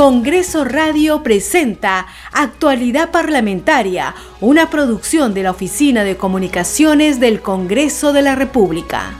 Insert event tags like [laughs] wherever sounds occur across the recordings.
Congreso Radio presenta Actualidad Parlamentaria, una producción de la Oficina de Comunicaciones del Congreso de la República.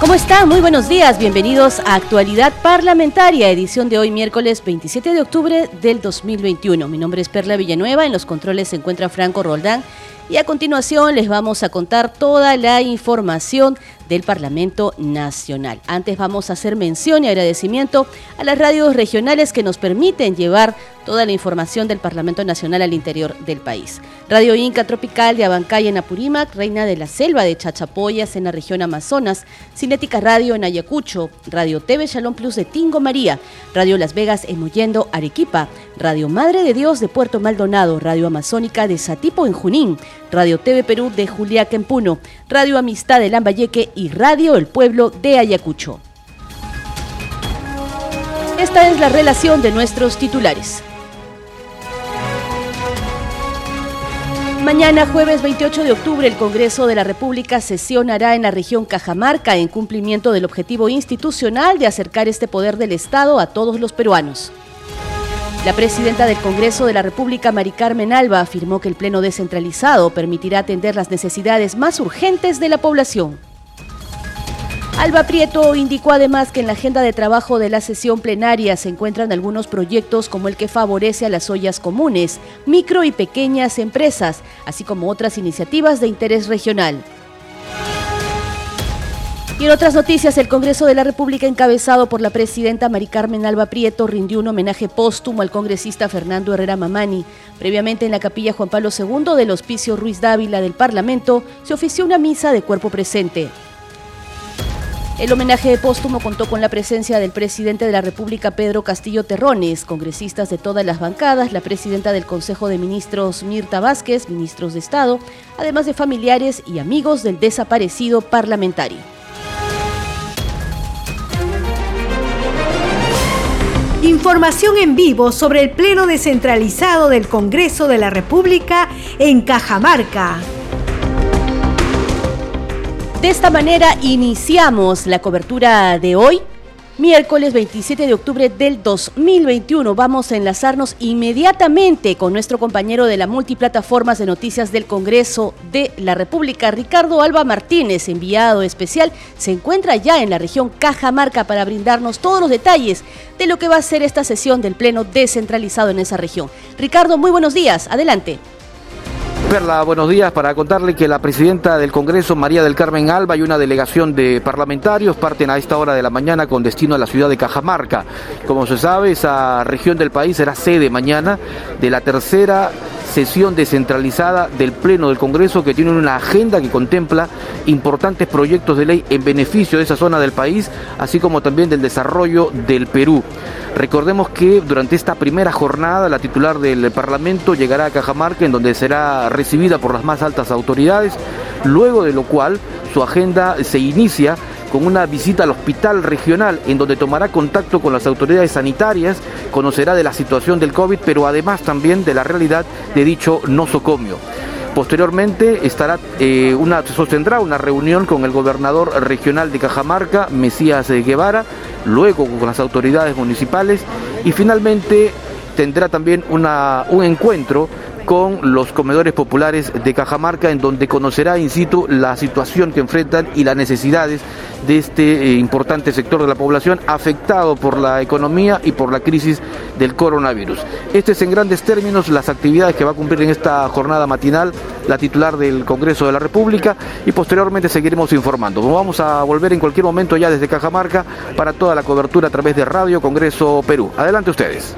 ¿Cómo están? Muy buenos días, bienvenidos a Actualidad Parlamentaria, edición de hoy miércoles 27 de octubre del 2021. Mi nombre es Perla Villanueva, en los controles se encuentra Franco Roldán y a continuación les vamos a contar toda la información del Parlamento Nacional. Antes vamos a hacer mención y agradecimiento a las radios regionales que nos permiten llevar toda la información del Parlamento Nacional al interior del país. Radio Inca Tropical de Abancay en Apurímac, Reina de la Selva de Chachapoyas en la región Amazonas, Cinética Radio en Ayacucho, Radio TV Shalom Plus de Tingo María, Radio Las Vegas en Muyendo, Arequipa, Radio Madre de Dios de Puerto Maldonado, Radio Amazónica de Satipo en Junín, Radio TV Perú de Juliaca en Puno, Radio Amistad de Lambayeque y Radio El Pueblo de Ayacucho. Esta es la relación de nuestros titulares. Mañana, jueves 28 de octubre, el Congreso de la República sesionará en la región Cajamarca en cumplimiento del objetivo institucional de acercar este poder del Estado a todos los peruanos. La presidenta del Congreso de la República, Mari Carmen Alba, afirmó que el Pleno descentralizado permitirá atender las necesidades más urgentes de la población. Alba Prieto indicó además que en la agenda de trabajo de la sesión plenaria se encuentran algunos proyectos como el que favorece a las ollas comunes, micro y pequeñas empresas, así como otras iniciativas de interés regional. Y en otras noticias, el Congreso de la República, encabezado por la presidenta Mari Carmen Alba Prieto, rindió un homenaje póstumo al congresista Fernando Herrera Mamani. Previamente, en la capilla Juan Pablo II del Hospicio Ruiz Dávila del Parlamento, se ofició una misa de cuerpo presente. El homenaje póstumo contó con la presencia del presidente de la República, Pedro Castillo Terrones, congresistas de todas las bancadas, la presidenta del Consejo de Ministros, Mirta Vázquez, ministros de Estado, además de familiares y amigos del desaparecido parlamentario. Información en vivo sobre el Pleno descentralizado del Congreso de la República en Cajamarca. De esta manera iniciamos la cobertura de hoy, miércoles 27 de octubre del 2021. Vamos a enlazarnos inmediatamente con nuestro compañero de la multiplataformas de noticias del Congreso de la República, Ricardo Alba Martínez, enviado especial. Se encuentra ya en la región Cajamarca para brindarnos todos los detalles de lo que va a ser esta sesión del Pleno descentralizado en esa región. Ricardo, muy buenos días. Adelante. Perla, buenos días para contarle que la presidenta del Congreso, María del Carmen Alba, y una delegación de parlamentarios parten a esta hora de la mañana con destino a la ciudad de Cajamarca. Como se sabe, esa región del país será sede mañana de la tercera sesión descentralizada del Pleno del Congreso que tiene una agenda que contempla importantes proyectos de ley en beneficio de esa zona del país, así como también del desarrollo del Perú. Recordemos que durante esta primera jornada la titular del Parlamento llegará a Cajamarca en donde será recibida por las más altas autoridades, luego de lo cual su agenda se inicia con una visita al hospital regional en donde tomará contacto con las autoridades sanitarias, conocerá de la situación del COVID, pero además también de la realidad de dicho nosocomio. Posteriormente estará eh, una, sostendrá una reunión con el gobernador regional de Cajamarca, Mesías Guevara, luego con las autoridades municipales y finalmente tendrá también una, un encuentro con los comedores populares de Cajamarca, en donde conocerá in situ la situación que enfrentan y las necesidades de este eh, importante sector de la población afectado por la economía y por la crisis del coronavirus. Este es en grandes términos las actividades que va a cumplir en esta jornada matinal la titular del Congreso de la República y posteriormente seguiremos informando. Vamos a volver en cualquier momento ya desde Cajamarca para toda la cobertura a través de Radio Congreso Perú. Adelante ustedes.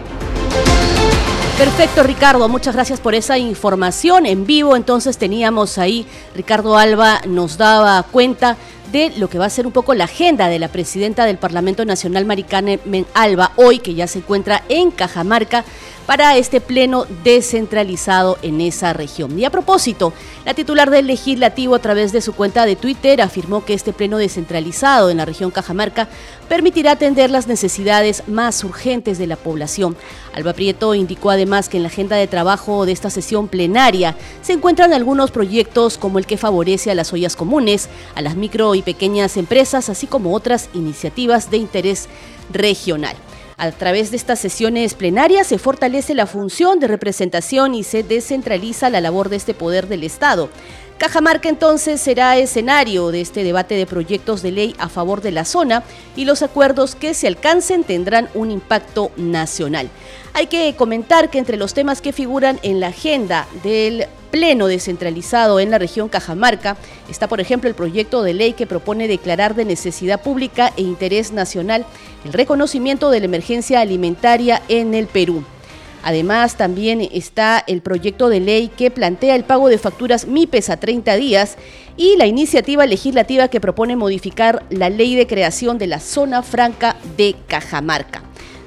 Perfecto, Ricardo. Muchas gracias por esa información en vivo. Entonces teníamos ahí, Ricardo Alba nos daba cuenta de lo que va a ser un poco la agenda de la presidenta del Parlamento Nacional, Maricane Alba, hoy que ya se encuentra en Cajamarca, para este pleno descentralizado en esa región. Y a propósito, la titular del legislativo a través de su cuenta de Twitter afirmó que este pleno descentralizado en la región Cajamarca permitirá atender las necesidades más urgentes de la población. Alba Prieto indicó además que en la agenda de trabajo de esta sesión plenaria se encuentran algunos proyectos como el que favorece a las ollas comunes, a las micro y pequeñas empresas, así como otras iniciativas de interés regional. A través de estas sesiones plenarias se fortalece la función de representación y se descentraliza la labor de este poder del Estado. Cajamarca entonces será escenario de este debate de proyectos de ley a favor de la zona y los acuerdos que se alcancen tendrán un impacto nacional. Hay que comentar que entre los temas que figuran en la agenda del pleno descentralizado en la región Cajamarca está, por ejemplo, el proyecto de ley que propone declarar de necesidad pública e interés nacional el reconocimiento de la emergencia alimentaria en el Perú. Además, también está el proyecto de ley que plantea el pago de facturas MIPES a 30 días y la iniciativa legislativa que propone modificar la ley de creación de la zona franca de Cajamarca.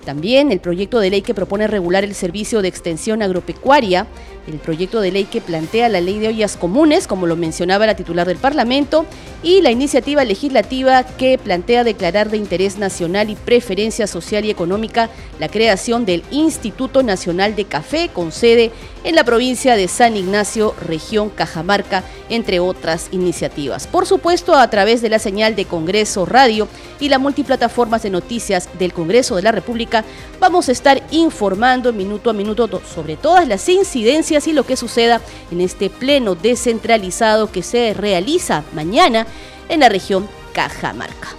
También el proyecto de ley que propone regular el servicio de extensión agropecuaria, el proyecto de ley que plantea la ley de ollas comunes, como lo mencionaba la titular del Parlamento, y la iniciativa legislativa que plantea declarar de interés nacional y preferencia social y económica la creación del Instituto Nacional de Café con sede en la provincia de San Ignacio, región Cajamarca, entre otras iniciativas. Por supuesto, a través de la señal de Congreso Radio y la multiplataformas de noticias del Congreso de la República, vamos a estar informando minuto a minuto sobre todas las incidencias y lo que suceda en este pleno descentralizado que se realiza mañana en la región Cajamarca.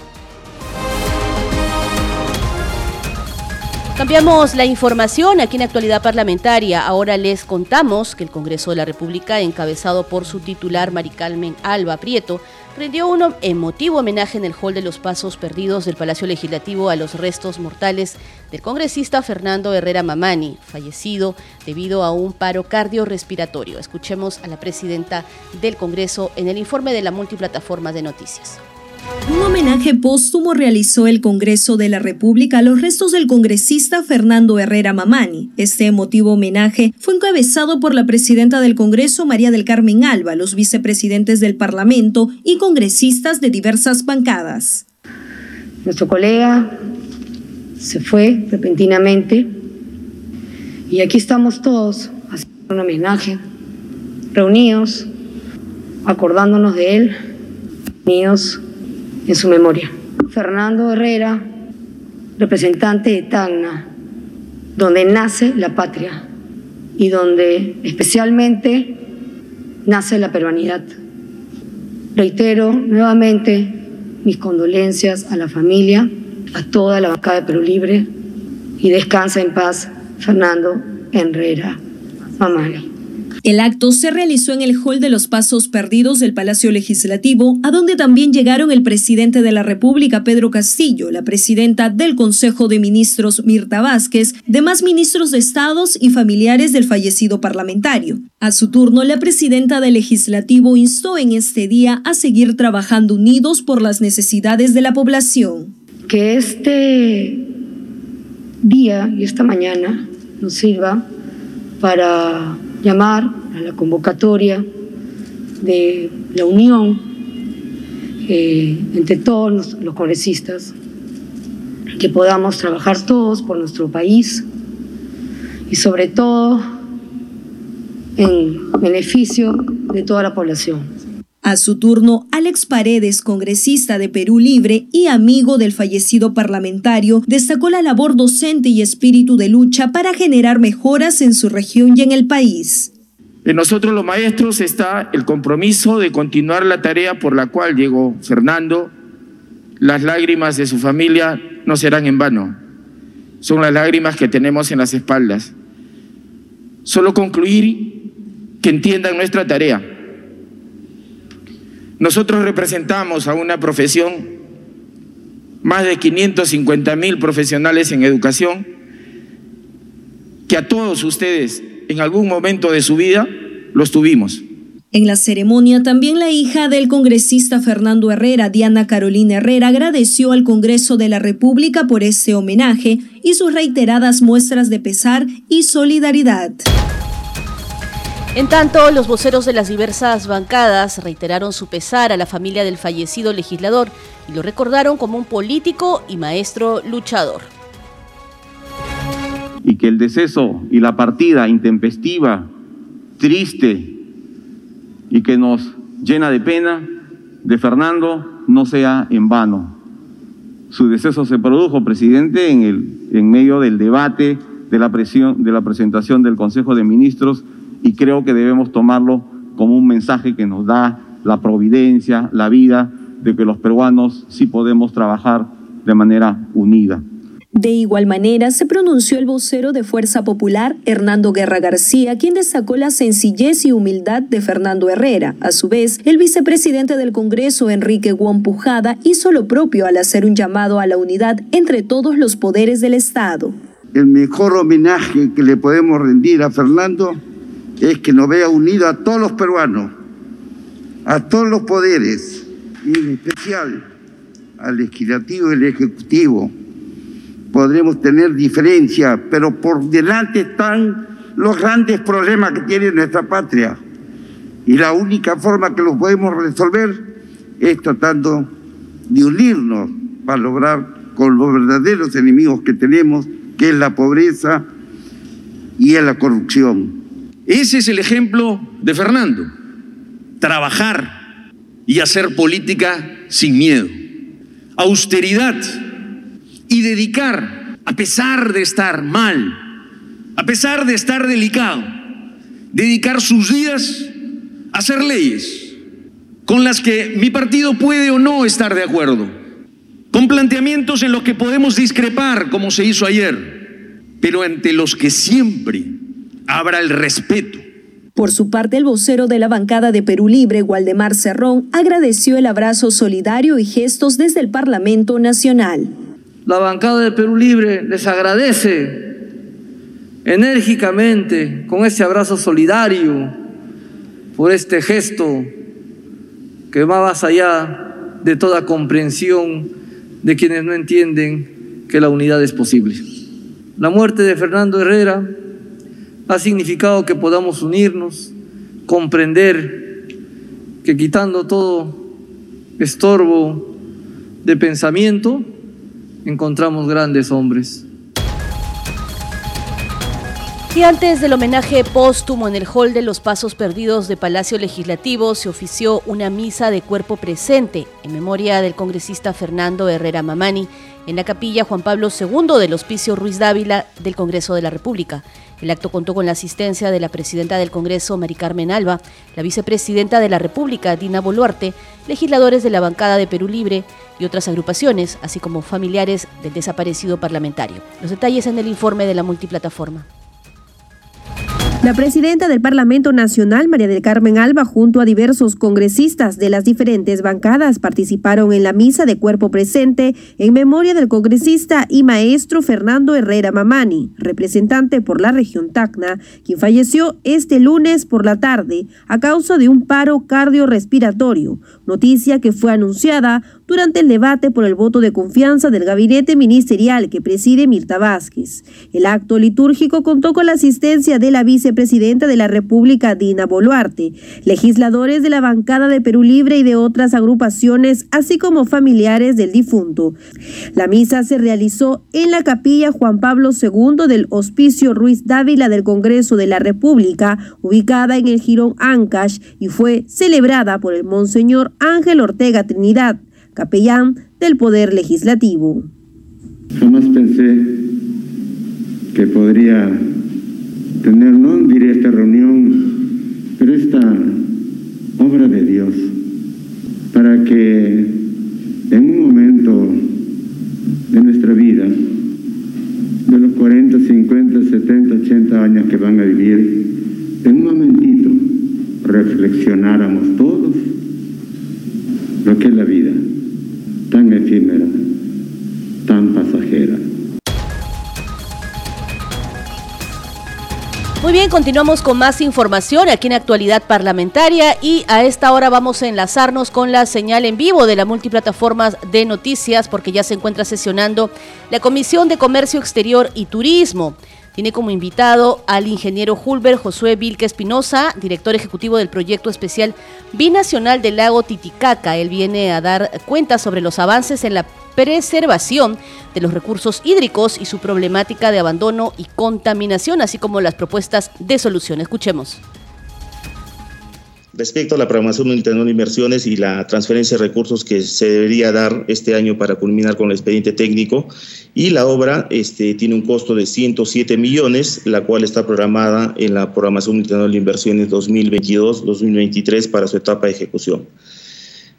Cambiamos la información aquí en Actualidad Parlamentaria. Ahora les contamos que el Congreso de la República, encabezado por su titular Maricarmen Alba Prieto, rindió un emotivo homenaje en el Hall de los Pasos Perdidos del Palacio Legislativo a los restos mortales del congresista Fernando Herrera Mamani, fallecido debido a un paro cardiorrespiratorio. Escuchemos a la presidenta del Congreso en el informe de la multiplataforma de noticias. Un homenaje póstumo realizó el Congreso de la República a los restos del congresista Fernando Herrera Mamani. Este emotivo homenaje fue encabezado por la presidenta del Congreso, María del Carmen Alba, los vicepresidentes del Parlamento y congresistas de diversas bancadas. Nuestro colega se fue repentinamente y aquí estamos todos haciendo un homenaje, reunidos, acordándonos de él, unidos en su memoria. Fernando Herrera, representante de Tacna, donde nace la patria y donde especialmente nace la peruanidad. Reitero nuevamente mis condolencias a la familia, a toda la bancada de Perú Libre y descansa en paz Fernando Herrera Mamani. El acto se realizó en el Hall de los Pasos Perdidos del Palacio Legislativo, a donde también llegaron el presidente de la República, Pedro Castillo, la presidenta del Consejo de Ministros, Mirta Vázquez, demás ministros de Estados y familiares del fallecido parlamentario. A su turno, la presidenta del Legislativo instó en este día a seguir trabajando unidos por las necesidades de la población. Que este día y esta mañana nos sirva para llamar a la convocatoria de la unión eh, entre todos los, los congresistas, que podamos trabajar todos por nuestro país y sobre todo en beneficio de toda la población. A su turno, Alex Paredes, congresista de Perú Libre y amigo del fallecido parlamentario, destacó la labor docente y espíritu de lucha para generar mejoras en su región y en el país. En nosotros los maestros está el compromiso de continuar la tarea por la cual llegó Fernando. Las lágrimas de su familia no serán en vano. Son las lágrimas que tenemos en las espaldas. Solo concluir que entiendan nuestra tarea nosotros representamos a una profesión, más de 550 mil profesionales en educación, que a todos ustedes en algún momento de su vida los tuvimos. En la ceremonia, también la hija del congresista Fernando Herrera, Diana Carolina Herrera, agradeció al Congreso de la República por ese homenaje y sus reiteradas muestras de pesar y solidaridad. En tanto, los voceros de las diversas bancadas reiteraron su pesar a la familia del fallecido legislador y lo recordaron como un político y maestro luchador. Y que el deceso y la partida intempestiva, triste y que nos llena de pena de Fernando no sea en vano. Su deceso se produjo, presidente, en, el, en medio del debate de la, presión, de la presentación del Consejo de Ministros y creo que debemos tomarlo como un mensaje que nos da la providencia, la vida, de que los peruanos sí podemos trabajar de manera unida. De igual manera, se pronunció el vocero de Fuerza Popular, Hernando Guerra García, quien destacó la sencillez y humildad de Fernando Herrera. A su vez, el vicepresidente del Congreso, Enrique Guampujada, hizo lo propio al hacer un llamado a la unidad entre todos los poderes del Estado. El mejor homenaje que le podemos rendir a Fernando es que nos vea unido a todos los peruanos, a todos los poderes, y en especial al legislativo y al ejecutivo. Podremos tener diferencias, pero por delante están los grandes problemas que tiene nuestra patria. Y la única forma que los podemos resolver es tratando de unirnos para lograr con los verdaderos enemigos que tenemos, que es la pobreza y es la corrupción. Ese es el ejemplo de Fernando. Trabajar y hacer política sin miedo. Austeridad y dedicar, a pesar de estar mal, a pesar de estar delicado, dedicar sus días a hacer leyes con las que mi partido puede o no estar de acuerdo, con planteamientos en los que podemos discrepar, como se hizo ayer, pero ante los que siempre abra el respeto. Por su parte, el vocero de la bancada de Perú Libre, Waldemar Cerrón, agradeció el abrazo solidario y gestos desde el Parlamento Nacional. La bancada de Perú Libre les agradece enérgicamente con este abrazo solidario por este gesto que va más allá de toda comprensión de quienes no entienden que la unidad es posible. La muerte de Fernando Herrera ha significado que podamos unirnos, comprender que quitando todo estorbo de pensamiento, encontramos grandes hombres. Y antes del homenaje póstumo en el hall de los Pasos Perdidos de Palacio Legislativo se ofició una misa de cuerpo presente en memoria del congresista Fernando Herrera Mamani en la capilla Juan Pablo II del Hospicio Ruiz Dávila del Congreso de la República. El acto contó con la asistencia de la presidenta del Congreso, Mari Carmen Alba, la vicepresidenta de la República, Dina Boluarte, legisladores de la bancada de Perú Libre y otras agrupaciones, así como familiares del desaparecido parlamentario. Los detalles en el informe de la multiplataforma. La presidenta del Parlamento Nacional, María del Carmen Alba, junto a diversos congresistas de las diferentes bancadas, participaron en la misa de cuerpo presente en memoria del congresista y maestro Fernando Herrera Mamani, representante por la región Tacna, quien falleció este lunes por la tarde a causa de un paro cardiorrespiratorio, noticia que fue anunciada durante el debate por el voto de confianza del gabinete ministerial que preside Mirta Vázquez. El acto litúrgico contó con la asistencia de la vicepresidenta de la República, Dina Boluarte, legisladores de la bancada de Perú Libre y de otras agrupaciones, así como familiares del difunto. La misa se realizó en la capilla Juan Pablo II del Hospicio Ruiz Dávila del Congreso de la República, ubicada en el Girón Ancash, y fue celebrada por el Monseñor Ángel Ortega Trinidad capellán del Poder Legislativo. Jamás pensé que podría tener, no diría esta reunión, pero esta obra de Dios, para que en un momento de nuestra vida, de los 40, 50, 70, 80 años que van a vivir, en un momentito reflexionáramos todos lo que es la vida tan efímera, tan pasajera. Muy bien, continuamos con más información aquí en Actualidad Parlamentaria y a esta hora vamos a enlazarnos con la señal en vivo de la multiplataforma de noticias porque ya se encuentra sesionando la Comisión de Comercio Exterior y Turismo. Tiene como invitado al ingeniero Hulber Josué Vilque Espinosa, director ejecutivo del proyecto especial binacional del lago Titicaca. Él viene a dar cuenta sobre los avances en la preservación de los recursos hídricos y su problemática de abandono y contaminación, así como las propuestas de solución. Escuchemos. Respecto a la programación de inversiones y la transferencia de recursos que se debería dar este año para culminar con el expediente técnico, y la obra este, tiene un costo de 107 millones, la cual está programada en la programación de inversiones 2022-2023 para su etapa de ejecución.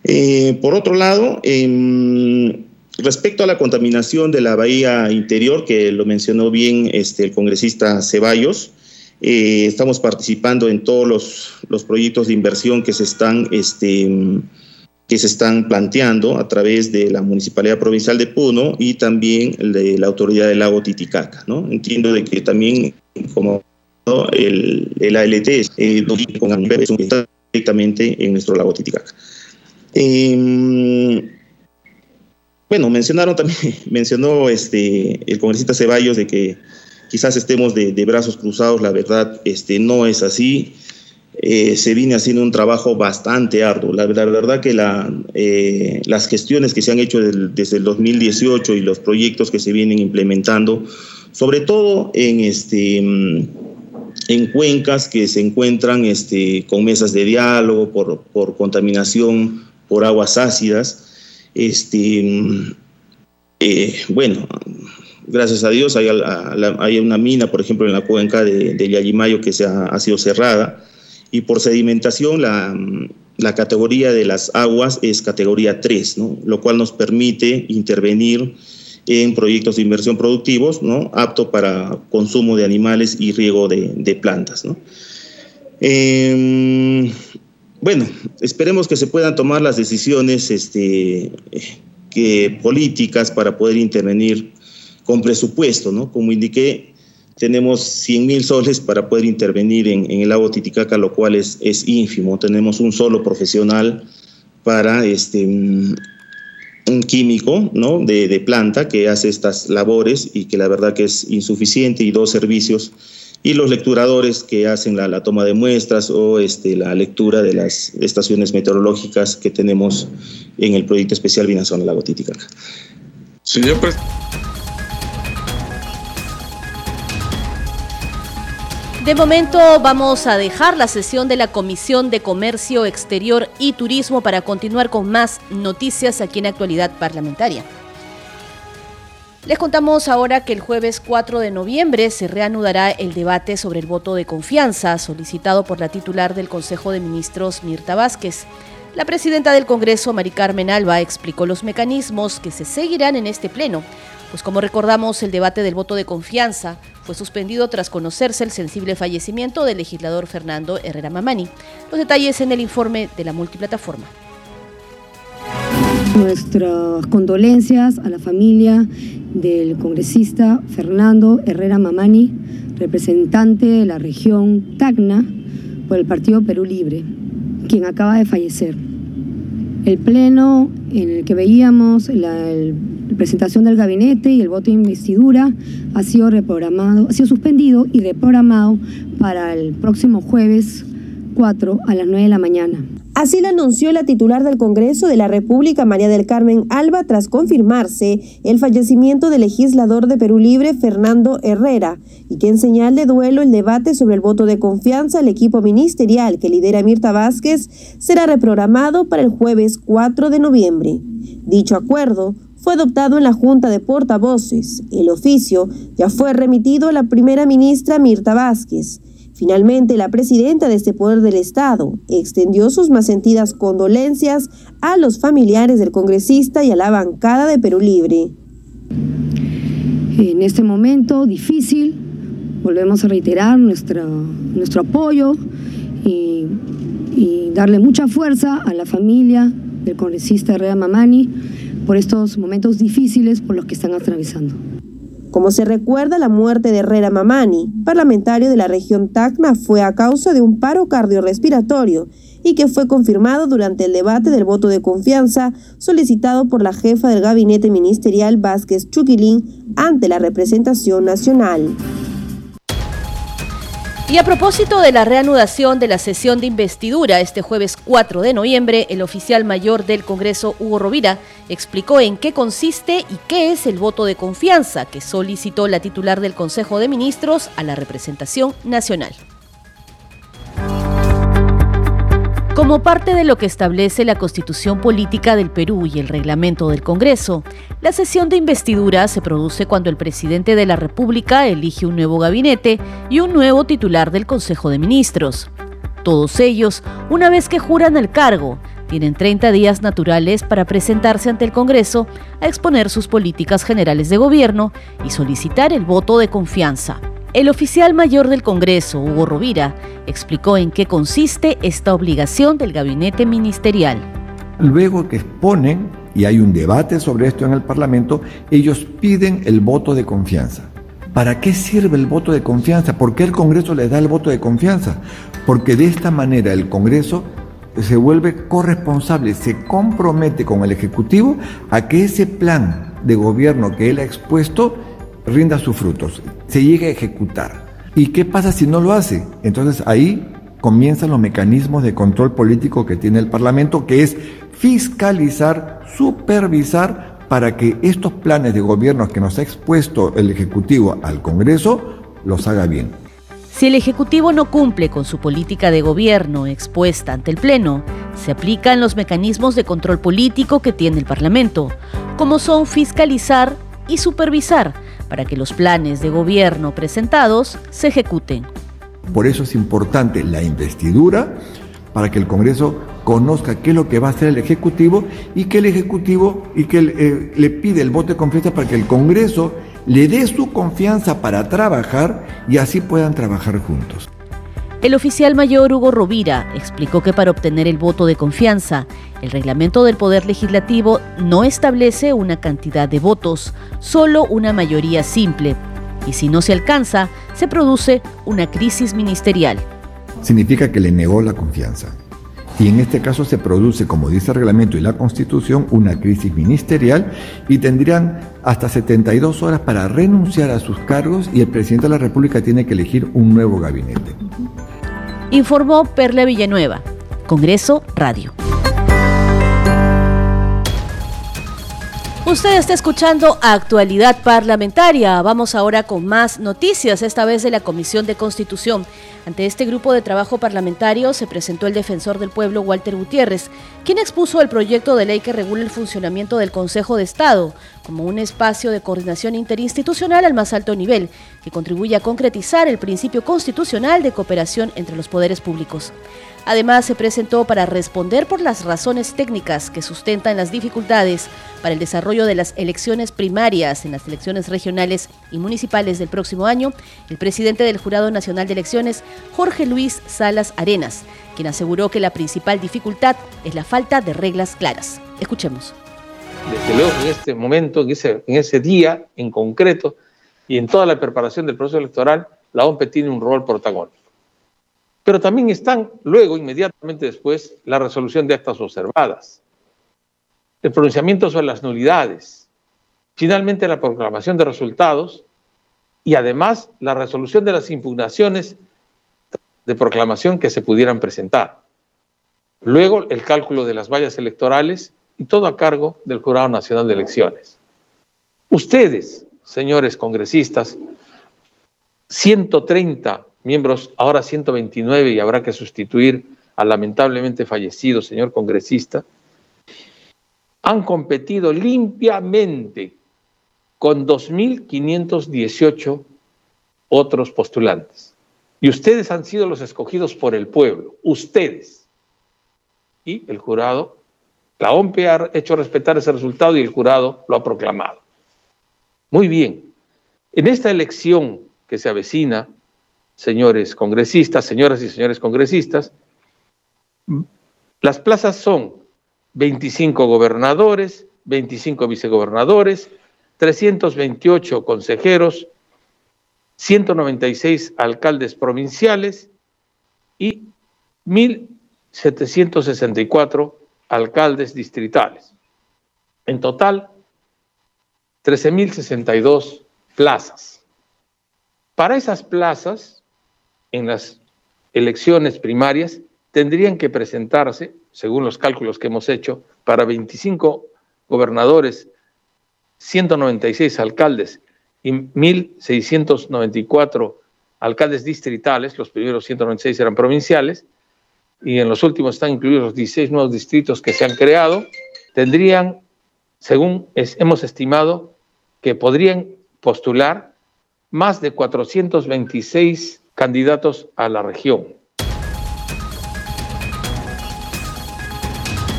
Eh, por otro lado, en Respecto a la contaminación de la bahía interior, que lo mencionó bien este, el congresista Ceballos, eh, estamos participando en todos los, proyectos de inversión que se están este, que se están planteando a través de la Municipalidad Provincial de Puno y también de la Autoridad del Lago Titicaca. ¿no? Entiendo de que también como el, el ALT eh, está directamente en nuestro lago Titicaca. Eh, bueno, mencionaron también, [laughs] mencionó este, el congresista Ceballos de que quizás estemos de, brazos cruzados, la verdad este, no es así. Eh, se viene haciendo un trabajo bastante arduo. La, verdad que la, eh, las gestiones que se han hecho desde el 2018 y los proyectos que se vienen implementando, sobre todo en, este, en cuencas que se encuentran este, con mesas de diálogo por, por contaminación por aguas ácidas, este, eh, bueno, gracias a Dios hay, una mina, por ejemplo, en la cuenca de, de que se ha, sido cerrada y por sedimentación la, la, categoría de las aguas es categoría 3, ¿no? lo cual nos permite intervenir en proyectos de inversión productivos, ¿no? apto para consumo de animales y riego de, plantas. ¿no? Eh, bueno, esperemos que se puedan tomar las decisiones este, que, políticas para poder intervenir con presupuesto, ¿no? Como indiqué, tenemos 100 mil soles para poder intervenir en, el lago Titicaca, lo cual es, es, ínfimo. Tenemos un solo profesional para este, un químico ¿no? de, de planta que hace estas labores y que la verdad que es insuficiente y dos servicios y los lecturadores que hacen la, toma de muestras o este, la lectura de las estaciones meteorológicas que tenemos en el proyecto especial Binación Lago Titicaca. Señor De momento vamos a dejar la sesión de la Comisión de Comercio Exterior y Turismo para continuar con más noticias aquí en Actualidad Parlamentaria. Les contamos ahora que el jueves 4 de noviembre se reanudará el debate sobre el voto de confianza solicitado por la titular del Consejo de Ministros, Mirta Vázquez. La presidenta del Congreso, Mari Carmen Alba, explicó los mecanismos que se seguirán en este pleno, pues como recordamos, el debate del voto de confianza fue suspendido tras conocerse el sensible fallecimiento del legislador Fernando Herrera Mamani. Los detalles en el informe de la multiplataforma. Nuestras condolencias a la familia del congresista Fernando Herrera Mamani, representante de la región Tacna por el Partido Perú Libre, quien acaba de fallecer. El pleno en el que veíamos la, presentación del gabinete y el voto de investidura ha sido reprogramado, ha sido suspendido y reprogramado para el próximo jueves 4 a las 9 de la mañana. Así lo anunció la titular del Congreso de la República, María del Carmen Alba, tras confirmarse el fallecimiento del legislador de Perú Libre, Fernando Herrera, y que en señal de duelo el debate sobre el voto de confianza al equipo ministerial que lidera Mirta Vázquez será reprogramado para el jueves 4 de noviembre. Dicho acuerdo fue adoptado en la Junta de Portavoces. El oficio ya fue remitido a la primera ministra Mirta Vázquez. Finalmente, la presidenta de este poder del Estado extendió sus más sentidas condolencias a los familiares del congresista y a la bancada de Perú Libre. En este momento difícil, volvemos a reiterar nuestro, nuestro apoyo y, y darle mucha fuerza a la familia del congresista Herrera Mamani por estos momentos difíciles por los que están atravesando. Como se recuerda, la muerte de Herrera Mamani, parlamentario de la región Tacna, fue a causa de un paro cardiorrespiratorio y que fue confirmado durante el debate del voto de confianza solicitado por la jefa del gabinete ministerial Vázquez Chuquilín ante la representación nacional. Y a propósito de la reanudación de la sesión de investidura este jueves 4 de noviembre, el oficial mayor del Congreso, Hugo Rovira, explicó en qué consiste y qué es el voto de confianza que solicitó la titular del Consejo de Ministros a la representación nacional. Como parte de lo que establece la Constitución Política del Perú y el reglamento del Congreso, la sesión de investidura se produce cuando el presidente de la República elige un nuevo gabinete y un nuevo titular del Consejo de Ministros. Todos ellos, una vez que juran el cargo, tienen 30 días naturales para presentarse ante el Congreso a exponer sus políticas generales de gobierno y solicitar el voto de confianza. El oficial mayor del Congreso, Hugo Rovira, explicó en qué consiste esta obligación del gabinete ministerial. Luego que exponen, y hay un debate sobre esto en el Parlamento, ellos piden el voto de confianza. ¿Para qué sirve el voto de confianza? ¿Por qué el Congreso les da el voto de confianza? Porque de esta manera el Congreso se vuelve corresponsable, se compromete con el Ejecutivo a que ese plan de gobierno que él ha expuesto rinda sus frutos, se llegue a ejecutar. ¿Y qué pasa si no lo hace? Entonces ahí comienzan los mecanismos de control político que tiene el Parlamento, que es fiscalizar, supervisar para que estos planes de gobierno que nos ha expuesto el Ejecutivo al Congreso los haga bien. Si el Ejecutivo no cumple con su política de gobierno expuesta ante el Pleno, se aplican los mecanismos de control político que tiene el Parlamento, como son fiscalizar y supervisar para que los planes de gobierno presentados se ejecuten. Por eso es importante la investidura para que el Congreso conozca qué es lo que va a hacer el Ejecutivo y que el Ejecutivo y que eh, le pide el voto de confianza para que el Congreso le dé su confianza para trabajar y así puedan trabajar juntos. El oficial mayor Hugo Rovira explicó que para obtener el voto de confianza, el reglamento del Poder Legislativo no establece una cantidad de votos, solo una mayoría simple. Y si no se alcanza, se produce una crisis ministerial. Significa que le negó la confianza. Y en este caso se produce, como dice el reglamento y la constitución, una crisis ministerial y tendrían hasta 72 horas para renunciar a sus cargos y el presidente de la República tiene que elegir un nuevo gabinete informó Perla Villanueva, Congreso Radio. Usted está escuchando Actualidad Parlamentaria. Vamos ahora con más noticias, esta vez de la Comisión de Constitución. Ante este grupo de trabajo parlamentario se presentó el defensor del pueblo Walter Gutiérrez, quien expuso el proyecto de ley que regula el funcionamiento del Consejo de Estado como un espacio de coordinación interinstitucional al más alto nivel, que contribuye a concretizar el principio constitucional de cooperación entre los poderes públicos. Además, se presentó para responder por las razones técnicas que sustentan las dificultades para el desarrollo de las elecciones primarias en las elecciones regionales y municipales del próximo año, el presidente del Jurado Nacional de Elecciones, Jorge Luis Salas Arenas, quien aseguró que la principal dificultad es la falta de reglas claras. Escuchemos. Desde luego, en este momento, en ese, día en concreto y en toda la preparación del proceso electoral, la OMP tiene un rol protagónico. Pero también están luego, inmediatamente después, la resolución de actas observadas, el pronunciamiento sobre las nulidades, finalmente la proclamación de resultados y además la resolución de las impugnaciones de proclamación que se pudieran presentar. Luego el cálculo de las vallas electorales y todo a cargo del Jurado Nacional de Elecciones. Ustedes, señores congresistas, 130 miembros, ahora 129 y habrá que sustituir al lamentablemente fallecido señor congresista, han competido limpiamente con 2.518 otros postulantes. Y ustedes han sido los escogidos por el pueblo, ustedes. Y el jurado, la OMP ha hecho respetar ese resultado y el jurado lo ha proclamado. Muy bien, en esta elección que se avecina, señores congresistas, señoras y señores congresistas, las plazas son 25 gobernadores, 25 vicegobernadores, 328 consejeros, 196 alcaldes provinciales y 1.764 alcaldes distritales. En total, 13.062 plazas. Para esas plazas, en las elecciones primarias, tendrían que presentarse, según los cálculos que hemos hecho, para 25 gobernadores, 196 alcaldes y 1.694 alcaldes distritales, los primeros 196 eran provinciales, y en los últimos están incluidos los 16 nuevos distritos que se han creado, tendrían, según hemos estimado, que podrían postular más de 426 candidatos a la región.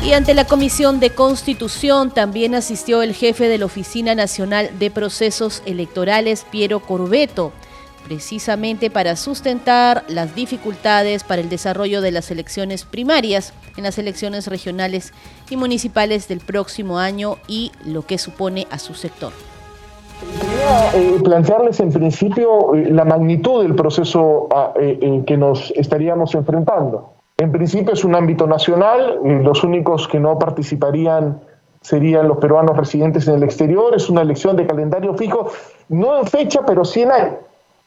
Y ante la Comisión de Constitución también asistió el jefe de la Oficina Nacional de Procesos Electorales, Piero Corbeto, precisamente para sustentar las dificultades para el desarrollo de las elecciones primarias en las elecciones regionales y municipales del próximo año y lo que supone a su sector. Eh, plantearles en principio eh, la magnitud del proceso ah, eh, que nos estaríamos enfrentando. En principio es un ámbito nacional, los únicos que no participarían serían los peruanos residentes en el exterior, es una elección de calendario fijo, no en fecha, pero sí en año,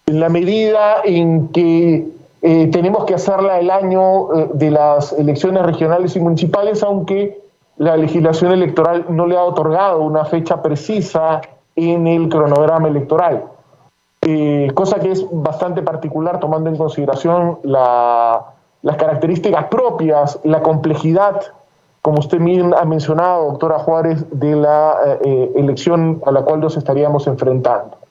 en la medida en que eh, tenemos que hacerla el año eh, de las elecciones regionales y municipales, aunque la legislación electoral no le ha otorgado una fecha precisa en el cronograma electoral. Eh, cosa que es bastante particular tomando en consideración la, las características propias, la complejidad, como usted bien ha mencionado, doctora Juárez, de la elección a la cual nos estaríamos enfrentando.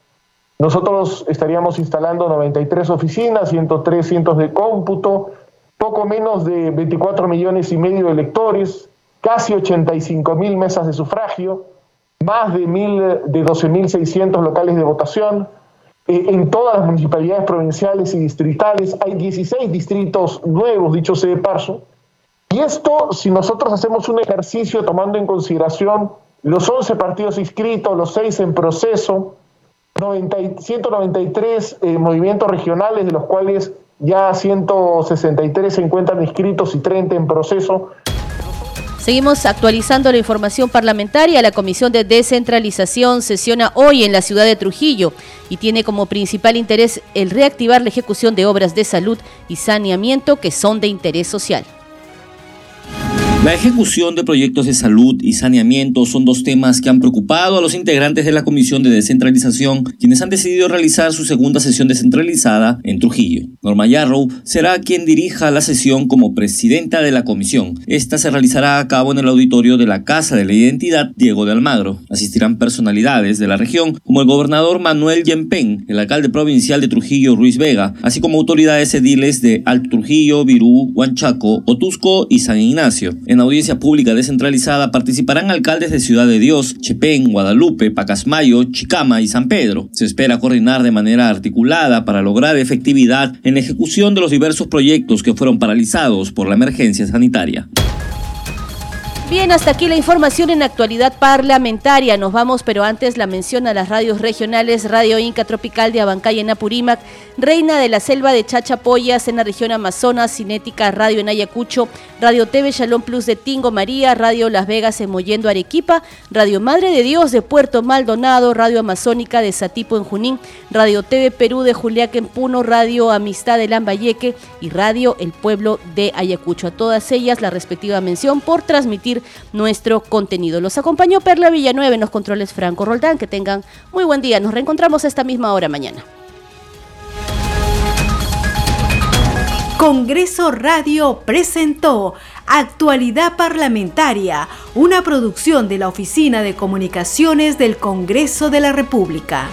Nosotros estaríamos instalando 93 oficinas, 103 cientos de cómputo, poco menos de 24 millones y medio de electores, casi 85 mil mesas de sufragio, más de, mil, de 12.600 locales de votación, eh, en todas las municipalidades provinciales y distritales hay 16 distritos nuevos, dicho sea de paso. Y esto, si nosotros hacemos un ejercicio tomando en consideración los 11 partidos inscritos, los 6 en proceso, 193 eh, movimientos regionales, de los cuales ya 163 se encuentran inscritos y 30 en proceso, Seguimos actualizando la información parlamentaria. La Comisión de Descentralización sesiona hoy en la ciudad de Trujillo y tiene como principal interés el reactivar la ejecución de obras de salud y saneamiento que son de interés social. La ejecución de proyectos de salud y saneamiento son dos temas que han preocupado a los integrantes de la Comisión de Descentralización, quienes han decidido realizar su segunda sesión descentralizada en Trujillo. Norma Yarrow será quien dirija la sesión como presidenta de la comisión. Esta se realizará a cabo en el auditorio de la Casa de la Identidad Diego de Almagro. Asistirán personalidades de la región como el gobernador Manuel Yempen, el alcalde provincial de Trujillo Ruiz Vega, así como autoridades ediles de Alto Trujillo, Virú, Huanchaco, Otusco y San Ignacio. En audiencia pública descentralizada participarán alcaldes de Ciudad de Dios, Chepén, Guadalupe, Pacasmayo, Chicama y San Pedro. Se espera coordinar de manera articulada para lograr efectividad en la ejecución de los diversos proyectos que fueron paralizados por la emergencia sanitaria. Bien, hasta aquí la información en actualidad parlamentaria. Nos vamos, pero antes la mención a las radios regionales, Radio Inca Tropical de Abancay en Apurímac, Reina de la Selva de Chachapoyas en la región Amazonas, Cinética Radio en Ayacucho, Radio TV Shalom Plus de Tingo María, Radio Las Vegas en Moyendo Arequipa, Radio Madre de Dios de Puerto Maldonado, Radio Amazónica de Satipo en Junín, Radio TV Perú de Juliaca en Puno, Radio Amistad de Lambayeque y Radio El Pueblo de Ayacucho. A todas ellas la respectiva mención por transmitir nuestro contenido. Los acompañó Perla Villanueva en los controles Franco Roldán. Que tengan muy buen día. Nos reencontramos a esta misma hora mañana. Congreso Radio presentó Actualidad Parlamentaria, una producción de la Oficina de Comunicaciones del Congreso de la República.